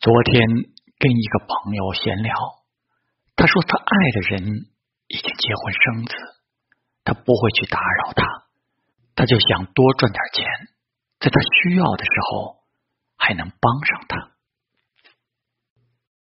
昨天跟一个朋友闲聊他说他爱的人已经结婚生子他不会去打扰他他就想多赚点钱在他需要的时候还能帮上他。